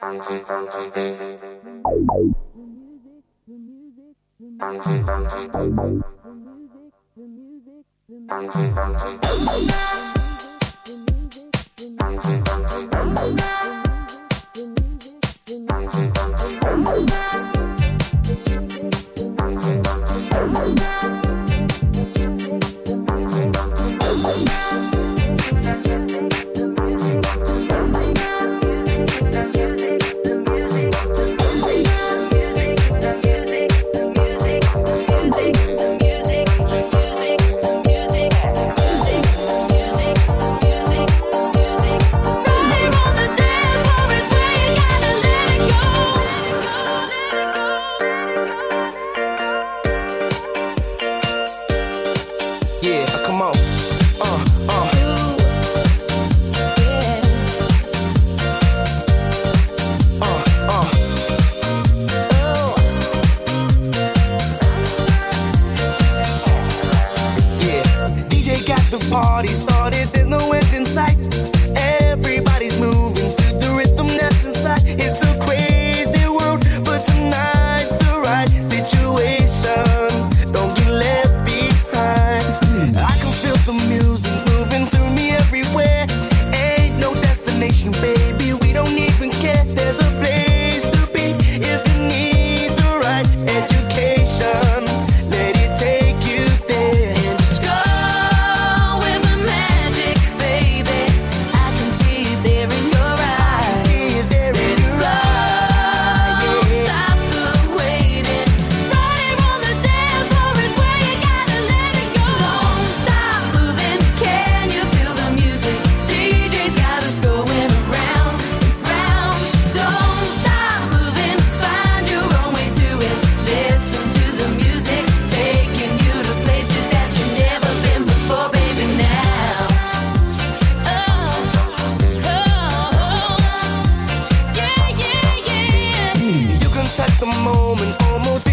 Fire on the moment, almost